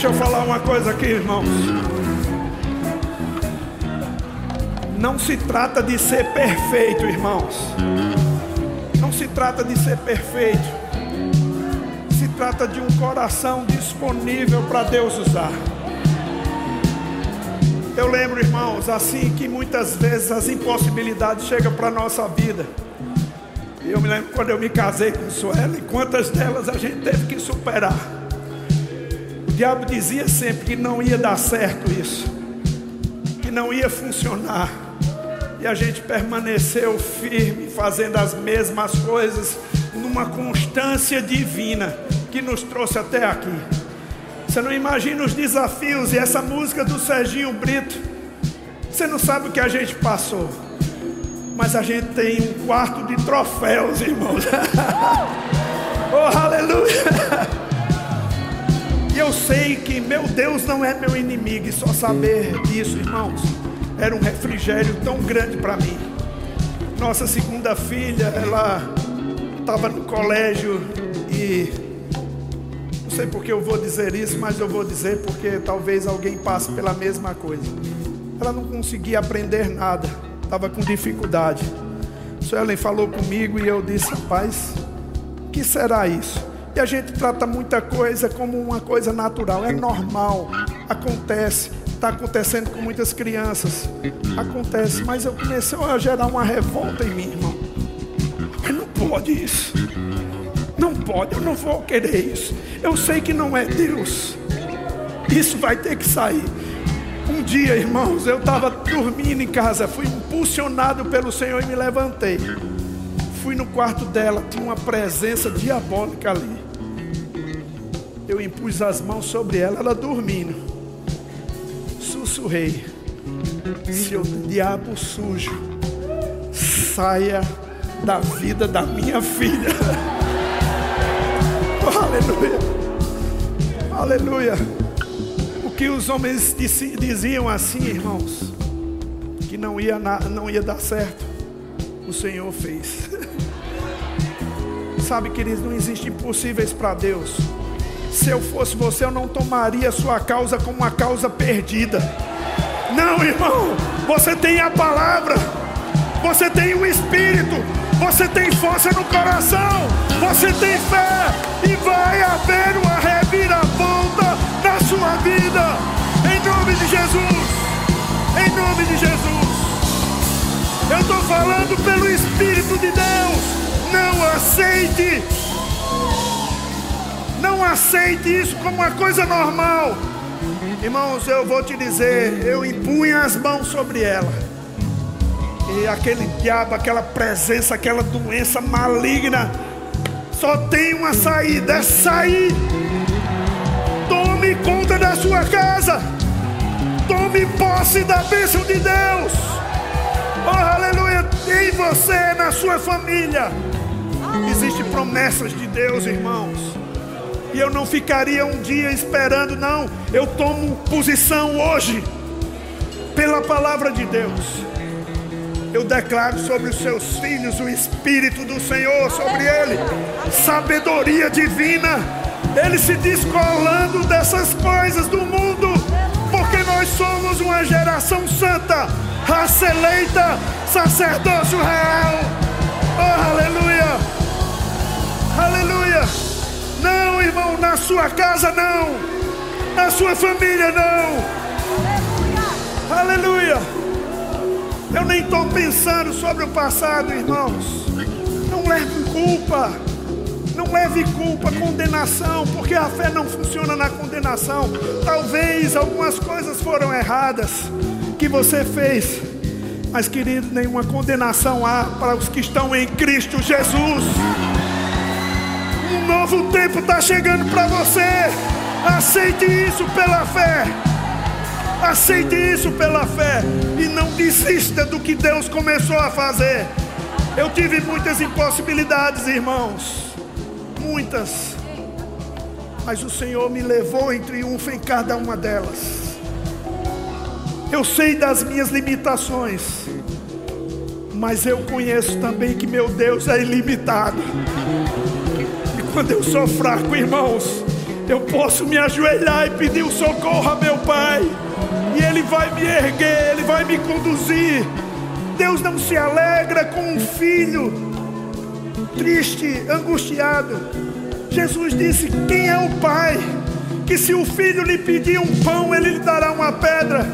Deixa eu falar uma coisa aqui, irmãos. Não se trata de ser perfeito, irmãos. Não se trata de ser perfeito. Se trata de um coração disponível para Deus usar. Eu lembro, irmãos, assim que muitas vezes as impossibilidades chegam para a nossa vida. Eu me lembro quando eu me casei com Sueli, quantas delas a gente teve que superar. Diabo dizia sempre que não ia dar certo isso, que não ia funcionar. E a gente permaneceu firme, fazendo as mesmas coisas, numa constância divina que nos trouxe até aqui. Você não imagina os desafios e essa música do Serginho Brito. Você não sabe o que a gente passou. Mas a gente tem um quarto de troféus, irmãos. [LAUGHS] oh, aleluia! E eu sei que meu Deus não é meu inimigo, e só saber disso, irmãos, era um refrigério tão grande para mim. Nossa segunda filha, ela estava no colégio e não sei porque eu vou dizer isso, mas eu vou dizer porque talvez alguém passe pela mesma coisa. Ela não conseguia aprender nada, estava com dificuldade. Suelen falou comigo e eu disse, rapaz, o que será isso? E a gente trata muita coisa como uma coisa natural, é normal, acontece, está acontecendo com muitas crianças, acontece, mas eu comecei a gerar uma revolta em mim, irmão. Mas não pode isso, não pode, eu não vou querer isso. Eu sei que não é Deus, isso vai ter que sair. Um dia, irmãos, eu estava dormindo em casa, fui impulsionado pelo Senhor e me levantei. Fui no quarto dela, tinha uma presença diabólica ali. Eu impus as mãos sobre ela, ela dormindo. Sussurrei: Seu diabo sujo, saia da vida da minha filha. [LAUGHS] Aleluia. Aleluia. O que os homens diziam assim, irmãos, que não ia, na- não ia dar certo, o Senhor fez. Sabe, queridos, não existe impossíveis para Deus. Se eu fosse você, eu não tomaria sua causa como uma causa perdida. Não, irmão, você tem a palavra, você tem o Espírito, você tem força no coração, você tem fé e vai haver uma reviravolta na sua vida, em nome de Jesus, em nome de Jesus. Eu estou falando pelo Espírito de Deus. Não aceite, não aceite isso como uma coisa normal. Irmãos, eu vou te dizer, eu impunha as mãos sobre ela. E aquele diabo, aquela presença, aquela doença maligna, só tem uma saída: é sair. Tome conta da sua casa. Tome posse da bênção de Deus. Oh, aleluia. Em você, na sua família. Existem promessas de Deus, irmãos. E eu não ficaria um dia esperando, não. Eu tomo posição hoje, pela palavra de Deus. Eu declaro sobre os seus filhos o Espírito do Senhor sobre ele, sabedoria divina, ele se descolando dessas coisas do mundo, porque nós somos uma geração santa, raça eleita, sacerdócio real. Oh, aleluia! Aleluia! Não, irmão, na sua casa não, na sua família não. Aleluia! Eu nem estou pensando sobre o passado, irmãos. Não leve culpa. Não leve culpa, condenação, porque a fé não funciona na condenação. Talvez algumas coisas foram erradas que você fez, mas querido, nenhuma condenação há para os que estão em Cristo Jesus. Um novo tempo está chegando para você. Aceite isso pela fé. Aceite isso pela fé e não desista do que Deus começou a fazer. Eu tive muitas impossibilidades, irmãos, muitas, mas o Senhor me levou em triunfo em cada uma delas. Eu sei das minhas limitações, mas eu conheço também que meu Deus é ilimitado. Quando eu sou fraco, irmãos, eu posso me ajoelhar e pedir o socorro a meu Pai. E Ele vai me erguer, Ele vai me conduzir. Deus não se alegra com um filho triste, angustiado. Jesus disse: Quem é o Pai? Que se o filho lhe pedir um pão, ele lhe dará uma pedra.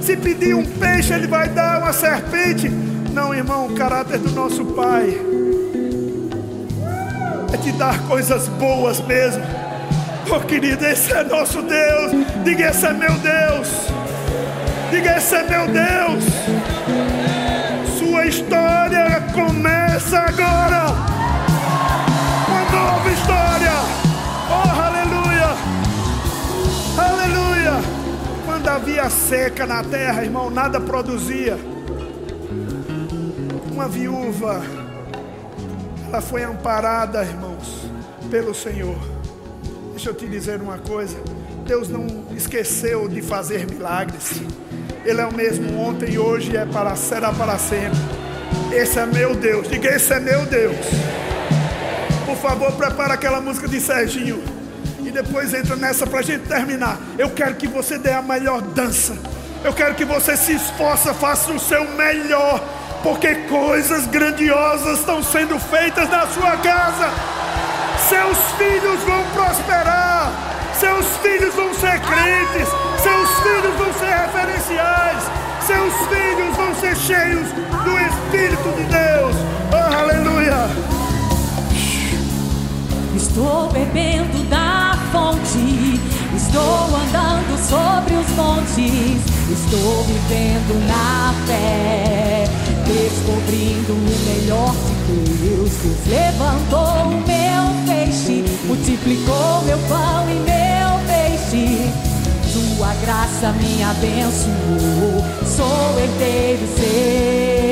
Se pedir um peixe, ele vai dar uma serpente. Não, irmão, o caráter do nosso Pai é te dar coisas boas mesmo. Oh, querido, esse é nosso Deus. Diga, esse é meu Deus. Diga, esse é meu Deus. Sua história começa agora. Uma nova história. Oh, aleluia. Aleluia. Quando havia seca na terra, irmão, nada produzia. Uma viúva, ela foi amparada, irmãos, pelo Senhor. Deixa eu te dizer uma coisa: Deus não esqueceu de fazer milagres. Ele é o mesmo ontem e hoje é para será para sempre. Esse é meu Deus. Diga, esse é meu Deus. Por favor, prepara aquela música de Serginho e depois entra nessa para a gente terminar. Eu quero que você dê a melhor dança. Eu quero que você se esforça, faça o seu melhor, porque coisas grandiosas estão sendo feitas na sua casa. Seus filhos vão prosperar. Seus filhos vão ser crentes. Seus filhos vão ser referenciais. Seus filhos vão ser cheios do Espírito de Deus. Oh, aleluia. Estou bebendo da fonte, estou andando sobre os montes, estou vivendo na fé, descobrindo o melhor de Deus. Deus levantou o meu peixe, multiplicou meu pão e meu peixe. Sua graça me abençoou, sou herdeiro seu.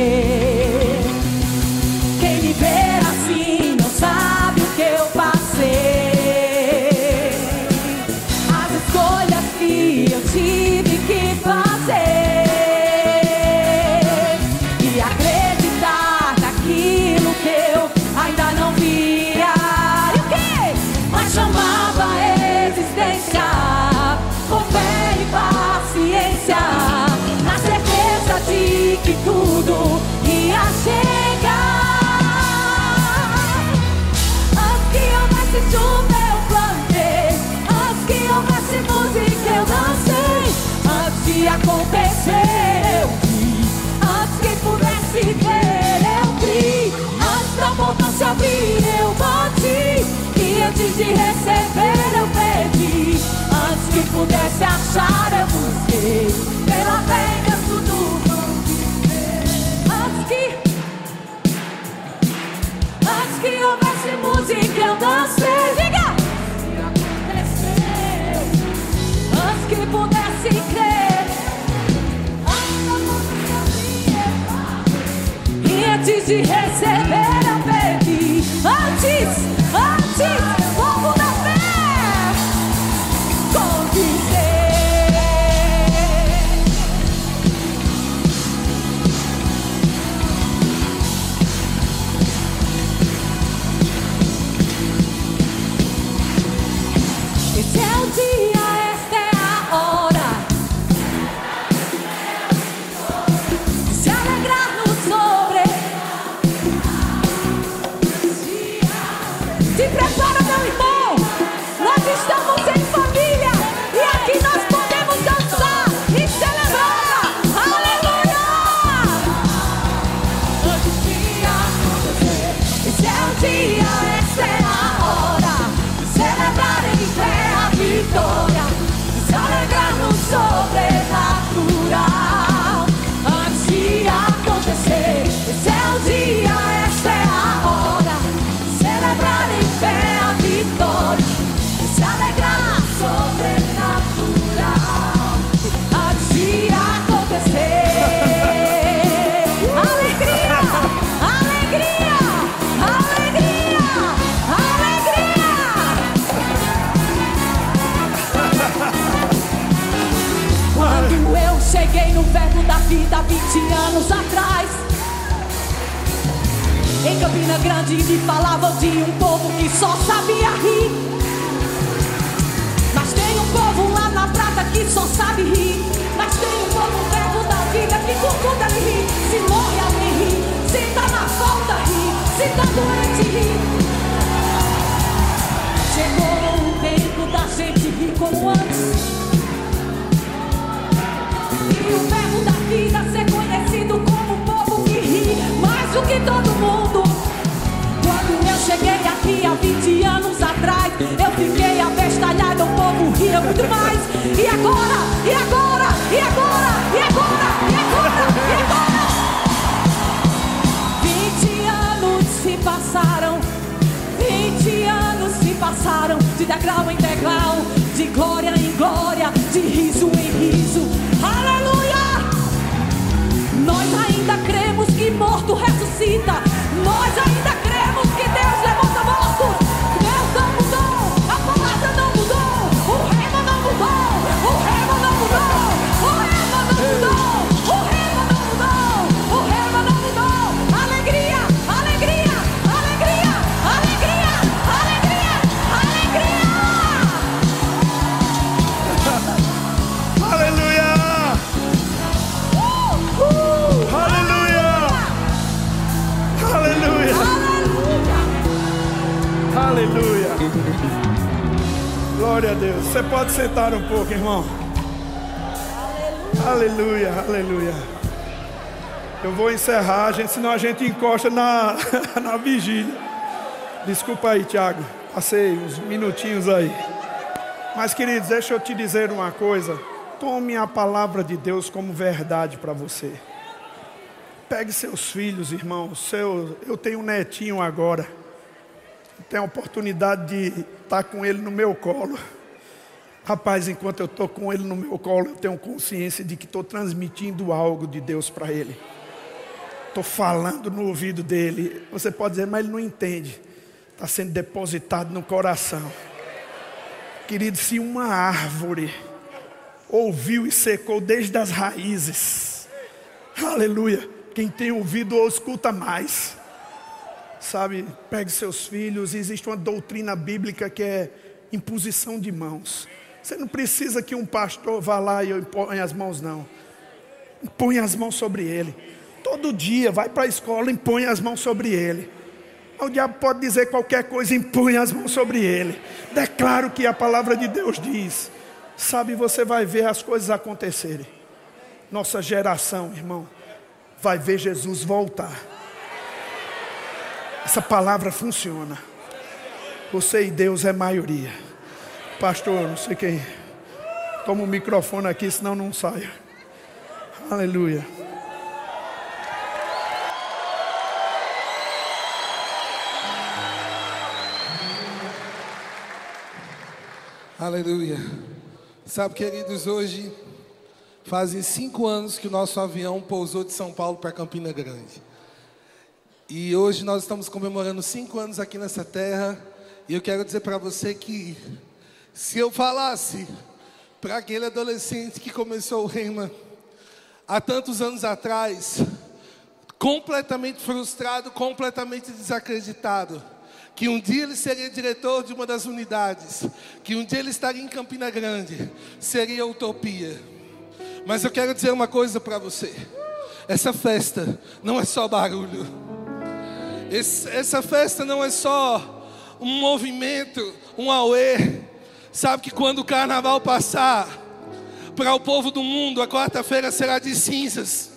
De receber eu pedi, antes que pudesse achar eu busquei. Pela fé em Deus tudo. Antes que Antes que houvesse música eu dancei Diga! Antes que pudesse crer Antes música me E antes de receber muito mais. E agora? E agora? E agora? E agora? E agora? E agora? 20 anos se passaram, 20 anos se passaram, de degrau em degrau, de glória em glória, de riso em riso. Aleluia! Nós ainda cremos que morto ressuscita. Glória a Deus. Você pode sentar um pouco, irmão. Aleluia, aleluia. Eu vou encerrar, gente, senão a gente encosta na, [LAUGHS] na vigília. Desculpa aí, Tiago. Passei uns minutinhos aí. Mas, queridos, deixa eu te dizer uma coisa. Tome a palavra de Deus como verdade para você. Pegue seus filhos, irmãos. Seu, eu tenho um netinho agora. Tenho a oportunidade de estar com ele no meu colo. Rapaz, enquanto eu estou com ele no meu colo, eu tenho consciência de que estou transmitindo algo de Deus para ele. Estou falando no ouvido dele. Você pode dizer, mas ele não entende. Está sendo depositado no coração. Querido, se uma árvore ouviu e secou desde as raízes, aleluia. Quem tem ouvido ou escuta mais. Sabe, pegue seus filhos. Existe uma doutrina bíblica que é imposição de mãos. Você não precisa que um pastor vá lá e imponha as mãos, não. Impõe as mãos sobre ele. Todo dia vai para a escola, impõe as mãos sobre ele. O diabo pode dizer qualquer coisa, impõe as mãos sobre ele. Declaro que a palavra de Deus diz. Sabe, você vai ver as coisas acontecerem. Nossa geração, irmão, vai ver Jesus voltar. Essa palavra funciona. Você e Deus é maioria. Pastor, não sei quem. Toma o microfone aqui, senão não saia. Aleluia. Aleluia. Sabe, queridos, hoje fazem cinco anos que o nosso avião pousou de São Paulo para Campina Grande. E hoje nós estamos comemorando cinco anos aqui nessa terra. E eu quero dizer para você que se eu falasse para aquele adolescente que começou o rema há tantos anos atrás, completamente frustrado, completamente desacreditado, que um dia ele seria diretor de uma das unidades, que um dia ele estaria em Campina Grande, seria utopia. Mas eu quero dizer uma coisa para você: essa festa não é só barulho, Esse, essa festa não é só um movimento, um auê. Sabe que quando o carnaval passar, para o povo do mundo, a quarta-feira será de cinzas.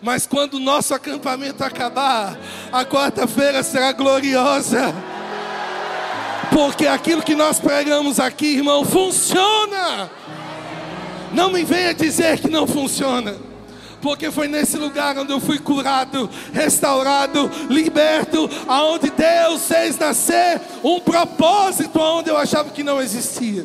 Mas quando o nosso acampamento acabar, a quarta-feira será gloriosa. Porque aquilo que nós pregamos aqui, irmão, funciona. Não me venha dizer que não funciona. Porque foi nesse lugar onde eu fui curado, restaurado, liberto, aonde Deus fez nascer um propósito onde eu achava que não existia.